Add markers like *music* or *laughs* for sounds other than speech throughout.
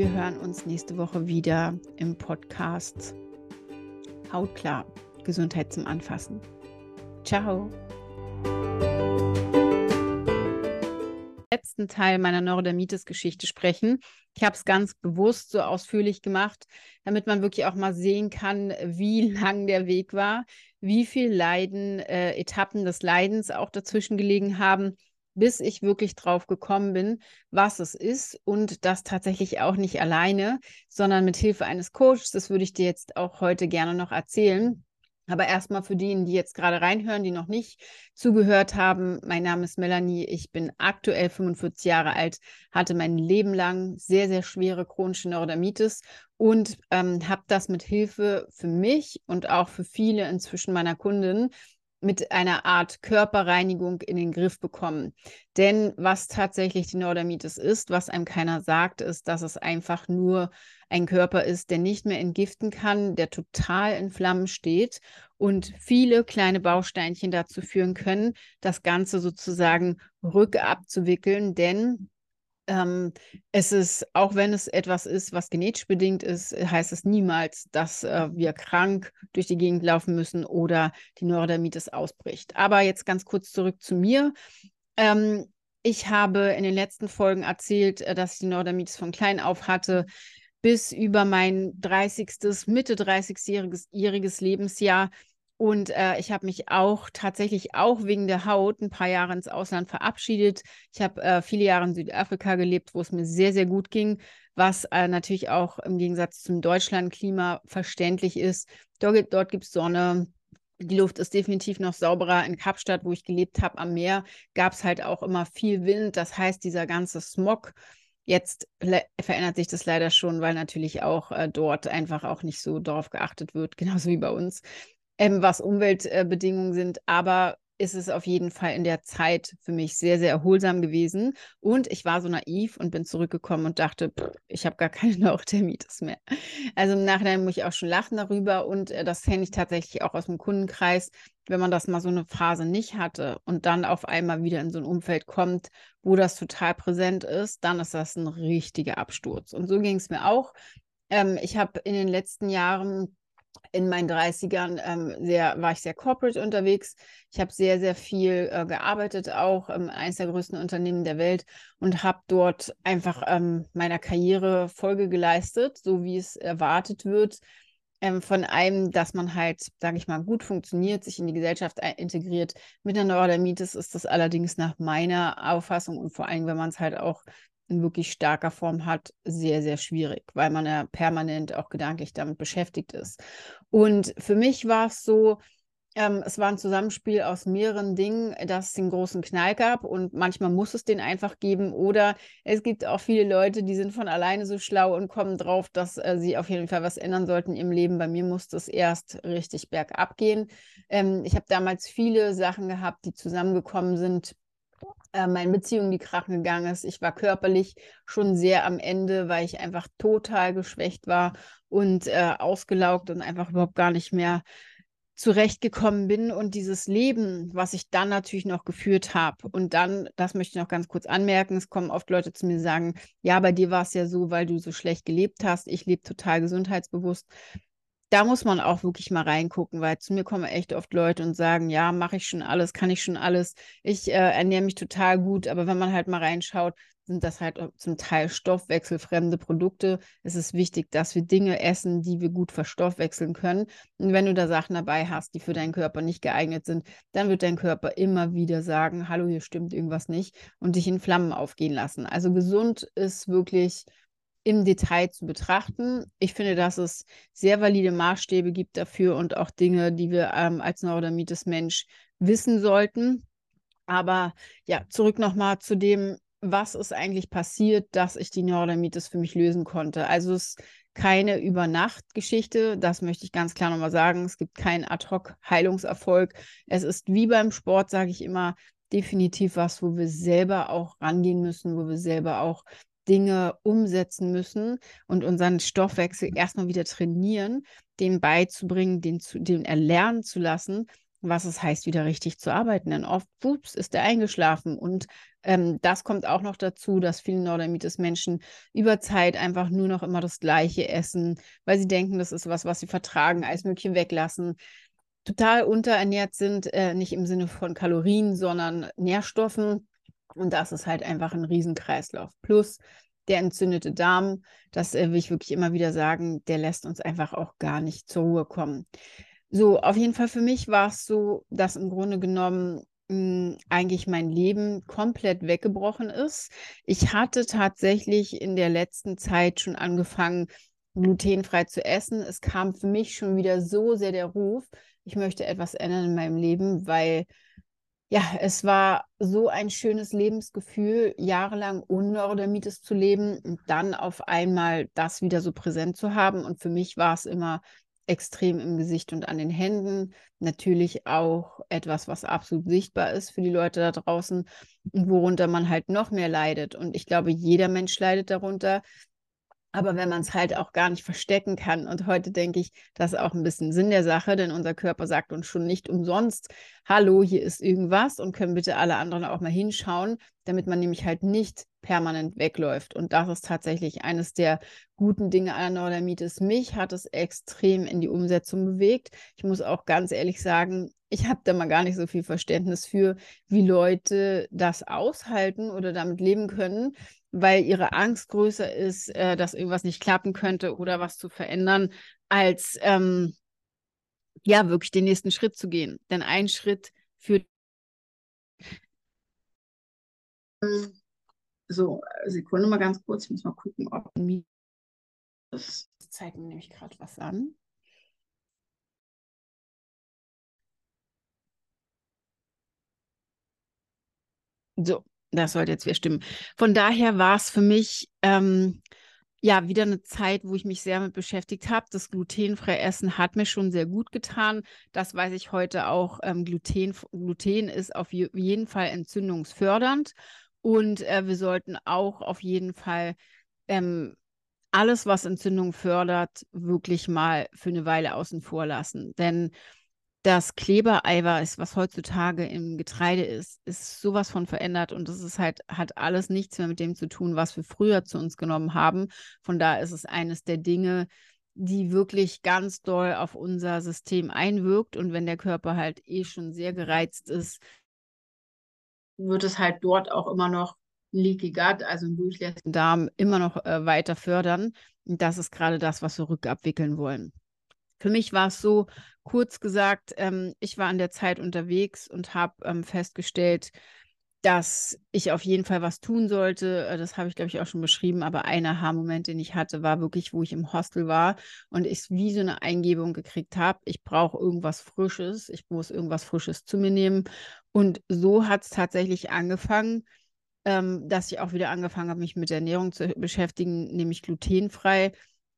wir hören uns nächste Woche wieder im Podcast Hautklar, Gesundheit zum Anfassen. Ciao. letzten Teil meiner Neurodermitis-Geschichte sprechen. Ich habe es ganz bewusst so ausführlich gemacht, damit man wirklich auch mal sehen kann, wie *laughs* lang der Weg war, wie viel Leiden, äh, Etappen des Leidens auch dazwischen gelegen haben, bis ich wirklich drauf gekommen bin, was es ist und das tatsächlich auch nicht alleine, sondern mit Hilfe eines Coaches. Das würde ich dir jetzt auch heute gerne noch erzählen. Aber erstmal für diejenigen, die jetzt gerade reinhören, die noch nicht zugehört haben. Mein Name ist Melanie. Ich bin aktuell 45 Jahre alt, hatte mein Leben lang sehr, sehr schwere chronische Neurodermitis und ähm, habe das mit Hilfe für mich und auch für viele inzwischen meiner Kunden mit einer Art Körperreinigung in den Griff bekommen. Denn was tatsächlich die Neurodermitis ist, was einem keiner sagt, ist, dass es einfach nur ein Körper ist, der nicht mehr entgiften kann, der total in Flammen steht und viele kleine Bausteinchen dazu führen können, das Ganze sozusagen rückabzuwickeln. Denn ähm, es ist, auch wenn es etwas ist, was genetisch bedingt ist, heißt es niemals, dass äh, wir krank durch die Gegend laufen müssen oder die Neurodermitis ausbricht. Aber jetzt ganz kurz zurück zu mir. Ähm, ich habe in den letzten Folgen erzählt, äh, dass ich die Neurodermitis von klein auf hatte bis über mein 30., Mitte 30-jähriges Lebensjahr. Und äh, ich habe mich auch tatsächlich auch wegen der Haut ein paar Jahre ins Ausland verabschiedet. Ich habe äh, viele Jahre in Südafrika gelebt, wo es mir sehr, sehr gut ging, was äh, natürlich auch im Gegensatz zum Deutschlandklima verständlich ist. Dort, dort gibt es Sonne, die Luft ist definitiv noch sauberer. In Kapstadt, wo ich gelebt habe, am Meer, gab es halt auch immer viel Wind. Das heißt, dieser ganze Smog, Jetzt verändert sich das leider schon, weil natürlich auch äh, dort einfach auch nicht so darauf geachtet wird, *laughs* genauso wie bei uns, ähm, was Umweltbedingungen sind. Aber ist es auf jeden Fall in der Zeit für mich sehr, sehr erholsam gewesen. Und ich war so naiv und bin zurückgekommen und dachte, pff, ich habe gar keine *laughs* Neurodermitis mehr. Also im Nachhinein muss ich auch schon lachen darüber. Und äh, das kenne ich tatsächlich auch aus dem Kundenkreis, wenn man das mal so eine Phase nicht hatte und dann auf einmal wieder in so ein Umfeld kommt, wo das total präsent ist, dann ist das ein richtiger Absturz. Und so ging es mir auch. Ähm, ich habe in den letzten Jahren in meinen 30ern ähm, sehr, war ich sehr corporate unterwegs. Ich habe sehr, sehr viel äh, gearbeitet, auch ähm, eines der größten Unternehmen der Welt und habe dort einfach ähm, meiner Karriere Folge geleistet, so wie es erwartet wird. Ähm, von einem, dass man halt, sage ich mal, gut funktioniert, sich in die Gesellschaft integriert. Mit einer Neurodermitis ist das allerdings nach meiner Auffassung und vor allem, wenn man es halt auch in wirklich starker Form hat, sehr, sehr schwierig, weil man ja permanent auch gedanklich damit beschäftigt ist. Und für mich war es so, ähm, es war ein Zusammenspiel aus mehreren Dingen, dass es den großen Knall gab und manchmal muss es den einfach geben. Oder es gibt auch viele Leute, die sind von alleine so schlau und kommen drauf, dass äh, sie auf jeden Fall was ändern sollten im Leben. Bei mir musste es erst richtig bergab gehen. Ähm, ich habe damals viele Sachen gehabt, die zusammengekommen sind, äh, meine Beziehung die krachen gegangen ist. Ich war körperlich schon sehr am Ende, weil ich einfach total geschwächt war und äh, ausgelaugt und einfach überhaupt gar nicht mehr zurechtgekommen bin und dieses Leben, was ich dann natürlich noch geführt habe. Und dann, das möchte ich noch ganz kurz anmerken, es kommen oft Leute zu mir sagen, ja, bei dir war es ja so, weil du so schlecht gelebt hast. Ich lebe total gesundheitsbewusst da muss man auch wirklich mal reingucken, weil zu mir kommen echt oft Leute und sagen, ja, mache ich schon alles, kann ich schon alles, ich äh, ernähre mich total gut, aber wenn man halt mal reinschaut, sind das halt zum Teil stoffwechselfremde Produkte. Es ist wichtig, dass wir Dinge essen, die wir gut verstoffwechseln können. Und wenn du da Sachen dabei hast, die für deinen Körper nicht geeignet sind, dann wird dein Körper immer wieder sagen, hallo, hier stimmt irgendwas nicht und dich in Flammen aufgehen lassen. Also gesund ist wirklich im Detail zu betrachten. Ich finde, dass es sehr valide Maßstäbe gibt dafür und auch Dinge, die wir ähm, als Neurodermitis-Mensch wissen sollten. Aber ja, zurück nochmal zu dem, was ist eigentlich passiert, dass ich die Neurodermitis für mich lösen konnte. Also es ist keine Übernacht-Geschichte, das möchte ich ganz klar nochmal sagen. Es gibt keinen Ad-Hoc-Heilungserfolg. Es ist wie beim Sport, sage ich immer, definitiv was, wo wir selber auch rangehen müssen, wo wir selber auch Dinge umsetzen müssen und unseren Stoffwechsel erstmal wieder trainieren, dem beizubringen, den, zu, den erlernen zu lassen, was es heißt, wieder richtig zu arbeiten. Denn oft, ups, ist er eingeschlafen. Und ähm, das kommt auch noch dazu, dass viele Neurodermitis-Menschen über Zeit einfach nur noch immer das Gleiche essen, weil sie denken, das ist was, was sie vertragen, alles Mögliche weglassen, total unterernährt sind, äh, nicht im Sinne von Kalorien, sondern Nährstoffen. Und das ist halt einfach ein Riesenkreislauf. Plus der entzündete Darm, das äh, will ich wirklich immer wieder sagen, der lässt uns einfach auch gar nicht zur Ruhe kommen. So, auf jeden Fall für mich war es so, dass im Grunde genommen mh, hm, eigentlich mein Leben komplett weggebrochen ist. Ich hatte tatsächlich in der letzten Zeit schon angefangen, glutenfrei zu essen. Es kam für mich schon wieder so sehr der Ruf, ich möchte etwas ändern in meinem Leben, weil ja, es war so ein schönes Lebensgefühl, jahrelang ohne Neurodermitis zu leben und dann auf einmal das wieder so präsent zu haben. Und für mich war es immer extrem im Gesicht und an den Händen. Natürlich auch etwas, was absolut sichtbar ist für die Leute da draußen und worunter man halt noch mehr leidet. Und ich glaube, jeder Mensch leidet darunter. Aber wenn man es halt auch gar nicht verstecken kann, und heute denke ich, das ist auch ein bisschen Sinn der Sache, denn unser Körper sagt uns schon nicht umsonst, hallo, hier ist irgendwas und können bitte alle anderen auch mal hinschauen, damit man nämlich halt nicht permanent wegläuft. Und das ist tatsächlich eines der guten Dinge an der Neurodermitis. Mich hat es extrem in die Umsetzung bewegt. Ich muss auch ganz ehrlich sagen, ich habe da mal gar nicht so viel Verständnis für, wie Leute das aushalten oder damit leben können weil ihre Angst größer ist, äh, dass irgendwas nicht klappen könnte oder was zu verändern, als ähm, ja wirklich den nächsten Schritt zu gehen. Denn ein Schritt führt. So, Sekunde mal ganz kurz, ich muss mal gucken, ob das zeigt mir nämlich gerade was an. So, das sollte jetzt wieder stimmen. Von daher war es für mich ähm, ja wieder eine Zeit, wo ich mich sehr mit beschäftigt habe. Das glutenfreie Essen hat mir schon sehr gut getan. Das weiß ich heute auch. Ähm, Gluten, Gluten ist auf jeden Fall entzündungsfördernd. Und äh, wir sollten auch auf jeden Fall ähm, alles, was Entzündung fördert, wirklich mal für eine Weile außen vor lassen. Denn das Klebereiweiß, was heutzutage im Getreide ist, ist sowas von verändert und das ist halt, hat alles nichts mehr mit dem zu tun, was wir früher zu uns genommen haben. Von da ist es eines der Dinge, die wirklich ganz doll auf unser System einwirkt. Und wenn der Körper halt eh schon sehr gereizt ist, wird es halt dort auch immer noch Leaky Gut, also einen durchlässigen Darm, immer noch äh, weiter fördern. Und das ist gerade das, was wir rückabwickeln wollen. Für mich war es so, kurz gesagt, ähm, ich war an der Zeit unterwegs und habe ähm, festgestellt, dass ich auf jeden Fall was tun sollte. Äh, das habe ich, glaube ich, auch schon beschrieben. Aber ein Aha-Moment, den ich hatte, war wirklich, wo ich im Hostel war und ich wie so eine Eingebung gekriegt habe. Ich brauche irgendwas Frisches. Ich muss irgendwas Frisches zu mir nehmen. Und so hat es tatsächlich angefangen, ähm, dass ich auch wieder angefangen habe, mich mit Ernährung zu beschäftigen, nämlich glutenfrei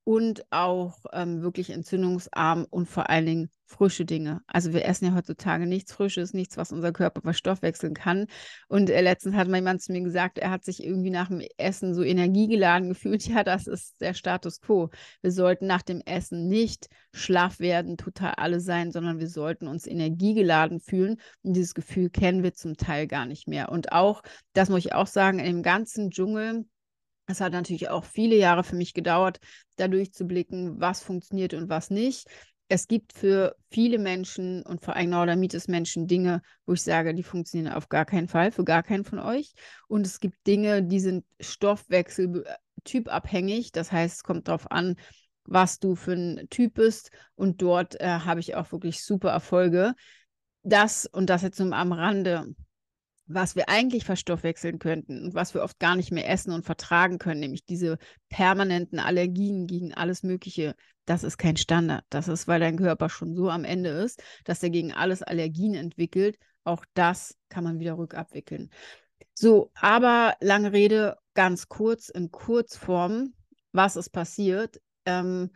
und auch ähm, wirklich entzündungsarm und vor allen Dingen frische Dinge. Also wir essen ja heutzutage nichts Frisches, nichts, was unser Körper verstoffwechseln kann. Und äh, letztens hat mal jemand zu mir gesagt, er hat sich irgendwie nach dem Essen so energiegeladen gefühlt. *laughs* Ja, das ist der Status quo. Wir sollten nach dem Essen nicht schlaff werden, total alle sein, sondern wir sollten uns energiegeladen fühlen. Und dieses Gefühl kennen wir zum Teil gar nicht mehr. Und auch, das muss ich auch sagen, im ganzen Dschungel, es hat natürlich auch viele Jahre für mich gedauert, da durchzublicken, was funktioniert und was nicht. Es gibt für viele Menschen und vor allem Neurodermitis-Menschen Dinge, wo ich sage, die funktionieren auf gar keinen Fall, für gar keinen von euch. Und es gibt Dinge, die sind stoffwechseltypabhängig. Das heißt, es kommt darauf an, was du für ein Typ bist. Und dort äh, habe ich auch wirklich super Erfolge. Das und das jetzt nur am Rande was wir eigentlich verstoffwechseln könnten und was wir oft gar nicht mehr essen und vertragen können, nämlich diese permanenten Allergien gegen alles Mögliche, das ist kein Standard. Das ist, weil dein Körper schon so am Ende ist, dass er gegen alles Allergien entwickelt. Auch das kann man wieder rückabwickeln. So, aber lange Rede, ganz kurz, in Kurzform, was ist passiert? Ähm,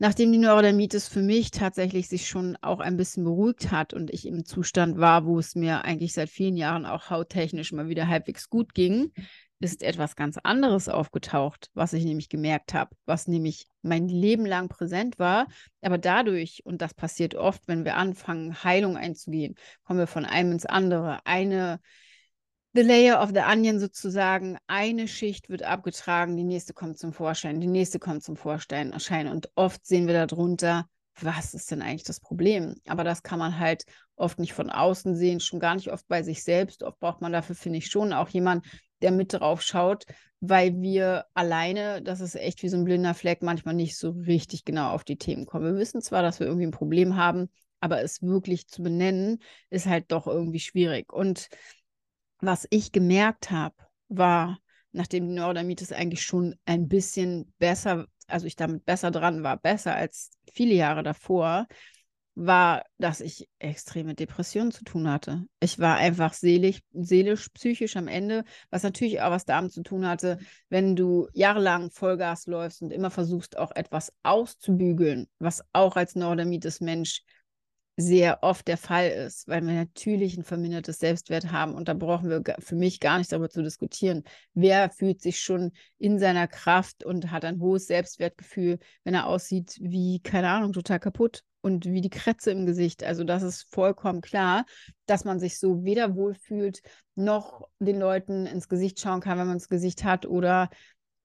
nachdem die Neurodermitis für mich tatsächlich sich schon auch ein bisschen beruhigt hat und ich im Zustand war, wo es mir eigentlich seit vielen Jahren auch hauttechnisch mal wieder halbwegs gut ging, ist etwas ganz anderes aufgetaucht, was ich nämlich gemerkt habe, was nämlich mein Leben lang präsent war. Aber dadurch, und das passiert oft, wenn wir anfangen, Heilung einzugehen, kommen wir von einem ins andere. Eine The Layer of the Onion sozusagen, eine Schicht wird abgetragen, die nächste kommt zum Vorschein, die nächste kommt zum Vorschein. Und oft sehen wir darunter, was ist denn eigentlich das Problem? Aber das kann man halt oft nicht von außen sehen, schon gar nicht oft bei sich selbst. Oft braucht man dafür, finde ich, schon auch jemanden, der mit drauf schaut, weil wir alleine, das ist echt wie so ein blinder Fleck, manchmal nicht so richtig genau auf die Themen kommen. Wir wissen zwar, dass wir irgendwie ein Problem haben, aber es wirklich zu benennen, ist halt doch irgendwie schwierig. Und was ich gemerkt habe, war, nachdem die Neurodermitis eigentlich schon ein bisschen besser, also ich damit besser dran war, besser als viele Jahre davor, war, dass ich extreme Depressionen zu tun hatte. Ich war einfach seelisch, seelisch, psychisch am Ende, was natürlich auch was damit zu tun hatte, wenn du jahrelang Vollgas läufst und immer versuchst, auch etwas auszubügeln, was auch als Neurodermitis-Mensch sehr oft der Fall ist, weil wir natürlich ein vermindertes Selbstwert haben und da brauchen wir für mich gar nicht darüber zu diskutieren. Wer fühlt sich schon in seiner Kraft und hat ein hohes Selbstwertgefühl, wenn er aussieht wie, keine Ahnung, total kaputt und wie die Krätze im Gesicht. Also das ist vollkommen klar, dass man sich so weder wohlfühlt, noch den Leuten ins Gesicht schauen kann, wenn man das Gesicht hat oder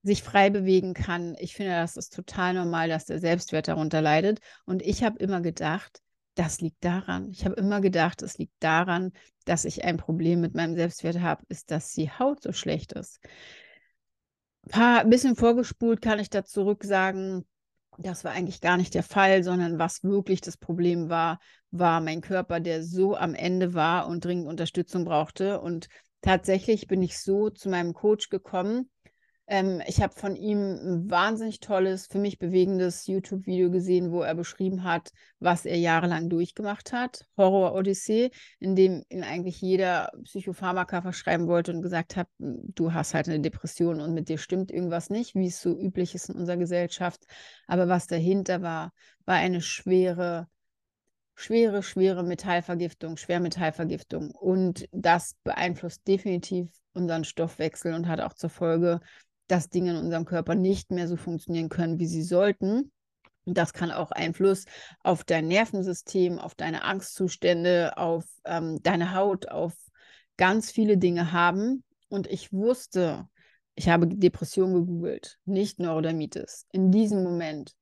sich frei bewegen kann. Ich finde, das ist total normal, dass der Selbstwert darunter leidet. Und ich habe immer gedacht, das liegt daran. Ich habe immer gedacht, es liegt daran, dass ich ein Problem mit meinem Selbstwert habe, ist, dass die Haut so schlecht ist. Ein paar bisschen vorgespult kann ich da zurück sagen, das war eigentlich gar nicht der Fall, sondern was wirklich das Problem war, war mein Körper, der so am Ende war und dringend Unterstützung brauchte. Und tatsächlich bin ich so zu meinem Coach gekommen, ähm, ich habe von ihm ein wahnsinnig tolles, für mich bewegendes YouTube-Video gesehen, wo er beschrieben hat, was er jahrelang durchgemacht hat. Horror-Odyssee, in dem ihn eigentlich jeder Psychopharmaka verschreiben wollte und gesagt hat, hm, du hast halt eine Depression und mit dir stimmt irgendwas nicht, wie es so üblich ist in unserer Gesellschaft. Aber was dahinter war, war eine schwere schwere, schwere Metallvergiftung, Schwermetallvergiftung. Und das beeinflusst definitiv unseren Stoffwechsel und hat auch zur Folge, dass Dinge in unserem Körper nicht mehr so funktionieren können, wie sie sollten. Und das kann auch Einfluss auf dein Nervensystem, auf deine Angstzustände, auf ähm, deine Haut, auf ganz viele Dinge haben. Und ich wusste, ich habe Depression gegoogelt, nicht Neurodermitis. In diesem Moment,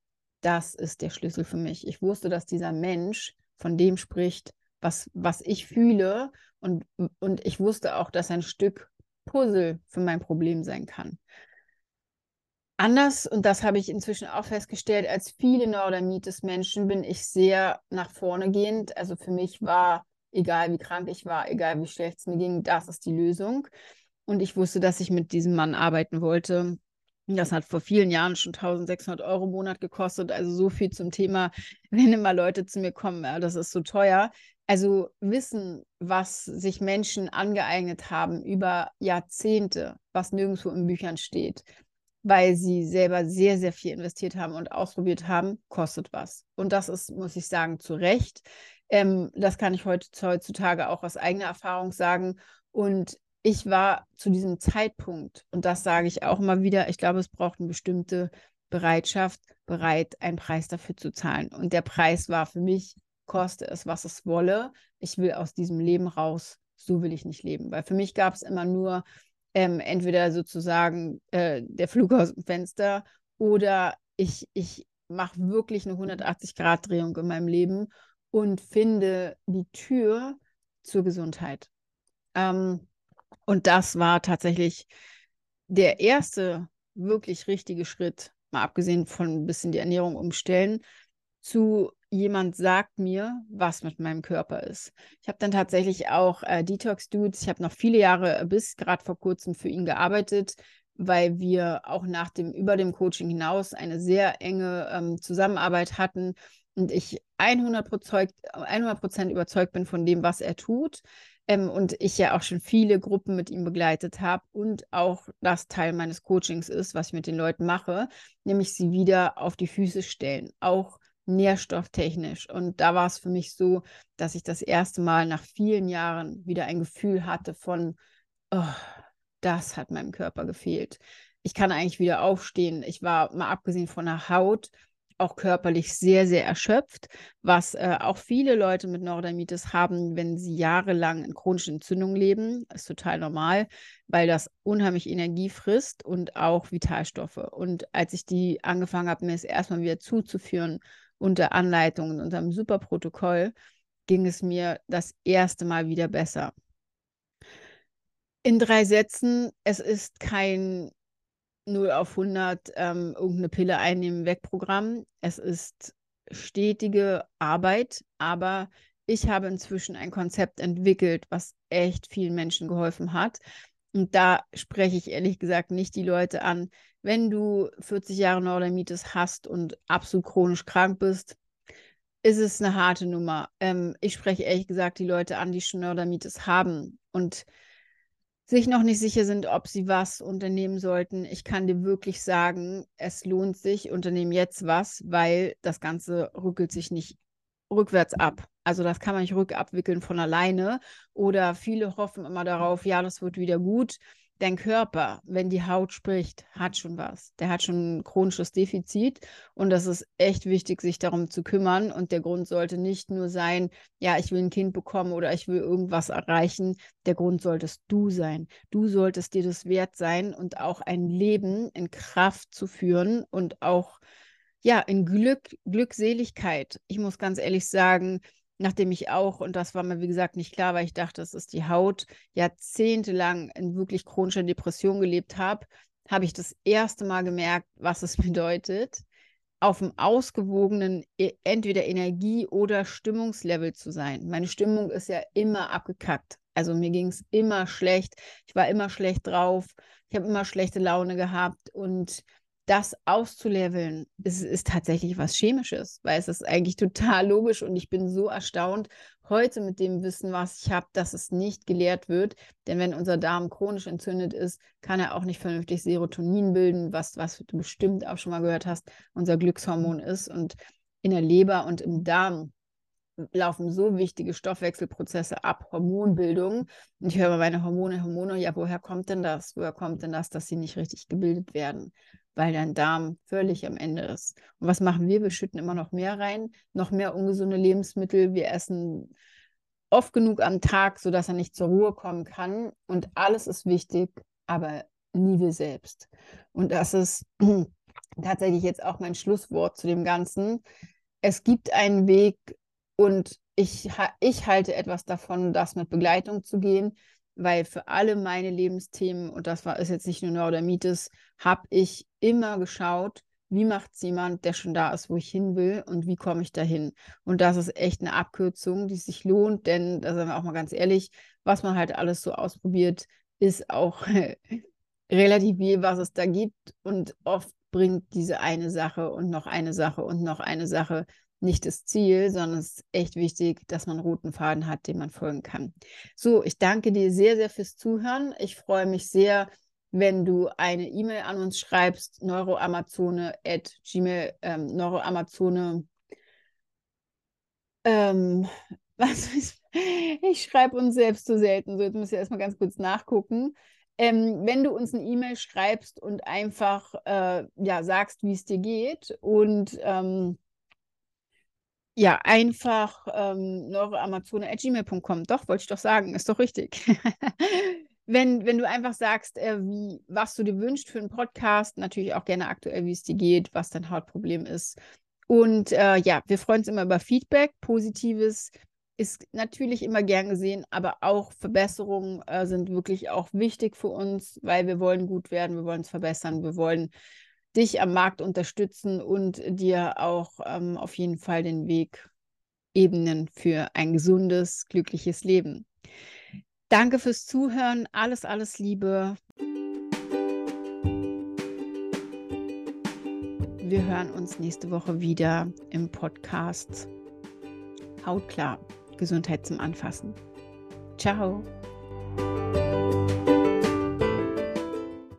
das ist der Schlüssel für mich. Ich wusste, dass dieser Mensch von dem spricht, was, was ich fühle. Und, und ich wusste auch, dass ein Stück Puzzle für mein Problem sein kann anders, und das habe ich inzwischen auch festgestellt, als viele Neurodermitis-Menschen bin ich sehr nach vorne gehend. Also für mich war, egal wie krank ich war, egal wie schlecht es mir ging, das ist die Lösung. Und ich wusste, dass ich mit diesem Mann arbeiten wollte. Das hat vor vielen Jahren schon 1600 Euro im Monat gekostet. Also so viel zum Thema, *laughs* wenn immer Leute zu mir kommen, ja, das ist so teuer. Also wissen, was sich Menschen angeeignet haben über Jahrzehnte, was nirgendwo in Büchern steht, weil sie selber sehr, sehr viel investiert haben und ausprobiert haben, kostet was. Und das ist, muss ich sagen, zu Recht. Ähm, das kann ich heute, heutzutage auch aus eigener Erfahrung sagen. Und ich war zu diesem Zeitpunkt, und das sage ich auch immer wieder, ich glaube, es braucht eine bestimmte Bereitschaft, bereit, einen Preis dafür zu zahlen. Und der Preis war für mich, koste es, was es wolle. Ich will aus diesem Leben raus. So will ich nicht leben. Weil für mich gab es immer nur ähm, entweder sozusagen äh, der Flug aus dem Fenster oder ich, ich mache wirklich eine 180-Grad-Drehung in meinem Leben und finde die Tür zur Gesundheit. Ähm, und das war tatsächlich der erste wirklich richtige Schritt, mal abgesehen von ein bisschen die Ernährung umstellen, zu jemand sagt mir, was mit meinem Körper ist. Ich habe dann tatsächlich auch äh, Detox Dudes, ich habe noch viele Jahre bis gerade vor kurzem für ihn gearbeitet, weil wir auch nach dem, über dem Coaching hinaus eine sehr enge ähm, Zusammenarbeit hatten und ich 100 Prozent überzeugt bin von dem, was er tut. Ähm, und ich ja auch schon viele Gruppen mit ihm begleitet habe und auch das Teil meines Coachings ist, was ich mit den Leuten mache, nämlich sie wieder auf die Füße stellen. Auch nährstofftechnisch. Und da war es für mich so, dass ich das erste Mal nach vielen Jahren wieder ein Gefühl hatte von, oh, das hat meinem Körper gefehlt. Ich kann eigentlich wieder aufstehen. Ich war mal abgesehen von der Haut auch körperlich sehr, sehr erschöpft, was äh, auch viele Leute mit Neurodermitis haben, wenn sie jahrelang in chronischen Entzündungen leben. Das ist total normal, weil das unheimlich Energie frisst und auch Vitalstoffe. Und als ich die angefangen habe, mir es erstmal wieder zuzuführen unter Anleitung und unter einem super Protokoll, ging es mir das erste Mal wieder besser. In drei Sätzen, es ist kein 0 auf 100 ähm, irgendeine Pille einnehmen, weg Programm. Es ist stetige Arbeit, aber ich habe inzwischen ein Konzept entwickelt, was echt vielen Menschen geholfen hat. Und da spreche ich ehrlich gesagt nicht die Leute an, wenn du 40 Jahre Neurodermitis hast und absolut chronisch krank bist, ist es eine harte Nummer. Ähm, ich spreche ehrlich gesagt die Leute an, die schon Neurodermitis haben und sich noch nicht sicher sind, ob sie was unternehmen sollten. Ich kann dir wirklich sagen, es lohnt sich, unternehmen jetzt was, weil das Ganze rückelt sich nicht rückwärts ab. Also das kann man nicht rückabwickeln von alleine. Oder viele hoffen immer darauf, ja, das wird wieder gut dein Körper, wenn die Haut spricht, hat schon was. Der hat schon ein chronisches Defizit und das ist echt wichtig, sich darum zu kümmern. Und der Grund sollte nicht nur sein, ja, ich will ein Kind bekommen oder ich will irgendwas erreichen. Der Grund solltest du sein. Du solltest dir das wert sein und auch ein Leben in Kraft zu führen und auch ja, in Glück, Glückseligkeit. Ich muss ganz ehrlich sagen, nachdem ich auch, und das war mir wie gesagt nicht klar, weil ich dachte, das ist die Haut, jahrzehntelang in wirklich chronischer Depression gelebt habe, habe ich das erste Mal gemerkt, was es *laughs* bedeutet, auf einem ausgewogenen e, entweder Energie- oder Stimmungslevel zu sein. Meine Stimmung ist ja immer abgekackt. Also mir ging es immer schlecht. Ich war immer schlecht drauf. Ich habe immer schlechte Laune gehabt und das auszuleveln, ist, ist tatsächlich was Chemisches, weil es ist eigentlich total logisch und ich bin so erstaunt heute mit dem Wissen, was ich habe, dass es nicht gelehrt wird. Denn wenn unser Darm chronisch entzündet ist, kann er auch nicht vernünftig Serotonin bilden, was, was du bestimmt auch schon mal gehört hast, unser Glückshormon ist. Und in der Leber und im Darm laufen so wichtige Stoffwechselprozesse ab, Hormonbildung. Und ich höre meine Hormone, Hormone, ja, woher kommt denn das? Woher kommt denn das, dass sie nicht richtig gebildet werden? weil dein Darm völlig am Ende ist. Und was machen wir? Wir schütten immer noch mehr rein, noch mehr ungesunde Lebensmittel. Wir essen oft genug am Tag, sodass er nicht zur Ruhe kommen kann. Und alles ist wichtig, aber nie wir selbst. Und das ist *clears throat* tatsächlich jetzt auch mein Schlusswort zu dem Ganzen. Es gibt einen Weg und ich, ich halte etwas davon, das mit Begleitung zu gehen weil für alle meine Lebensthemen, und das war ist jetzt nicht nur Neurodermitis, habe ich immer geschaut, wie macht es jemand, der schon da ist, wo ich hin will und wie komme ich dahin? Und das ist echt eine Abkürzung, die sich lohnt, denn da sind wir auch mal ganz ehrlich, was man halt alles so ausprobiert, ist auch *laughs* relativ viel, was es da gibt. Und oft bringt diese eine Sache und noch eine Sache und noch eine Sache nicht das Ziel, sondern es ist echt wichtig, dass man einen roten Faden hat, dem man folgen kann. So, ich danke dir sehr, sehr fürs Zuhören. Ich freue mich sehr, wenn du eine E-Mail an uns schreibst, neuroamazone at gmail, ähm, neuroamazone, ähm, *laughs* was ist, ich schreibe uns selbst zu selten, so jetzt muss ich erstmal ganz kurz nachgucken. Ähm, wenn du uns eine E-Mail schreibst und einfach äh, ja, sagst, wie es dir geht und ähm, ja, einfach ähm, neuroamazone.gmail.com. Doch, wollte ich doch sagen, ist doch richtig. *laughs* wenn, wenn du einfach sagst, äh, wie, was du dir wünschst für einen Podcast, natürlich auch gerne aktuell, wie es dir geht, was dein Hautproblem ist. Und äh, ja, wir freuen uns immer über Feedback. Positives ist natürlich immer gern gesehen, aber auch Verbesserungen äh, sind wirklich auch wichtig für uns, weil wir wollen gut werden, wir wollen uns verbessern, wir wollen dich am Markt unterstützen und dir auch ähm, auf jeden Fall den Weg ebnen für ein gesundes, glückliches Leben. Danke fürs Zuhören. Alles, alles Liebe. Wir hören uns nächste Woche wieder im Podcast Hautklar, Gesundheit zum Anfassen. Ciao.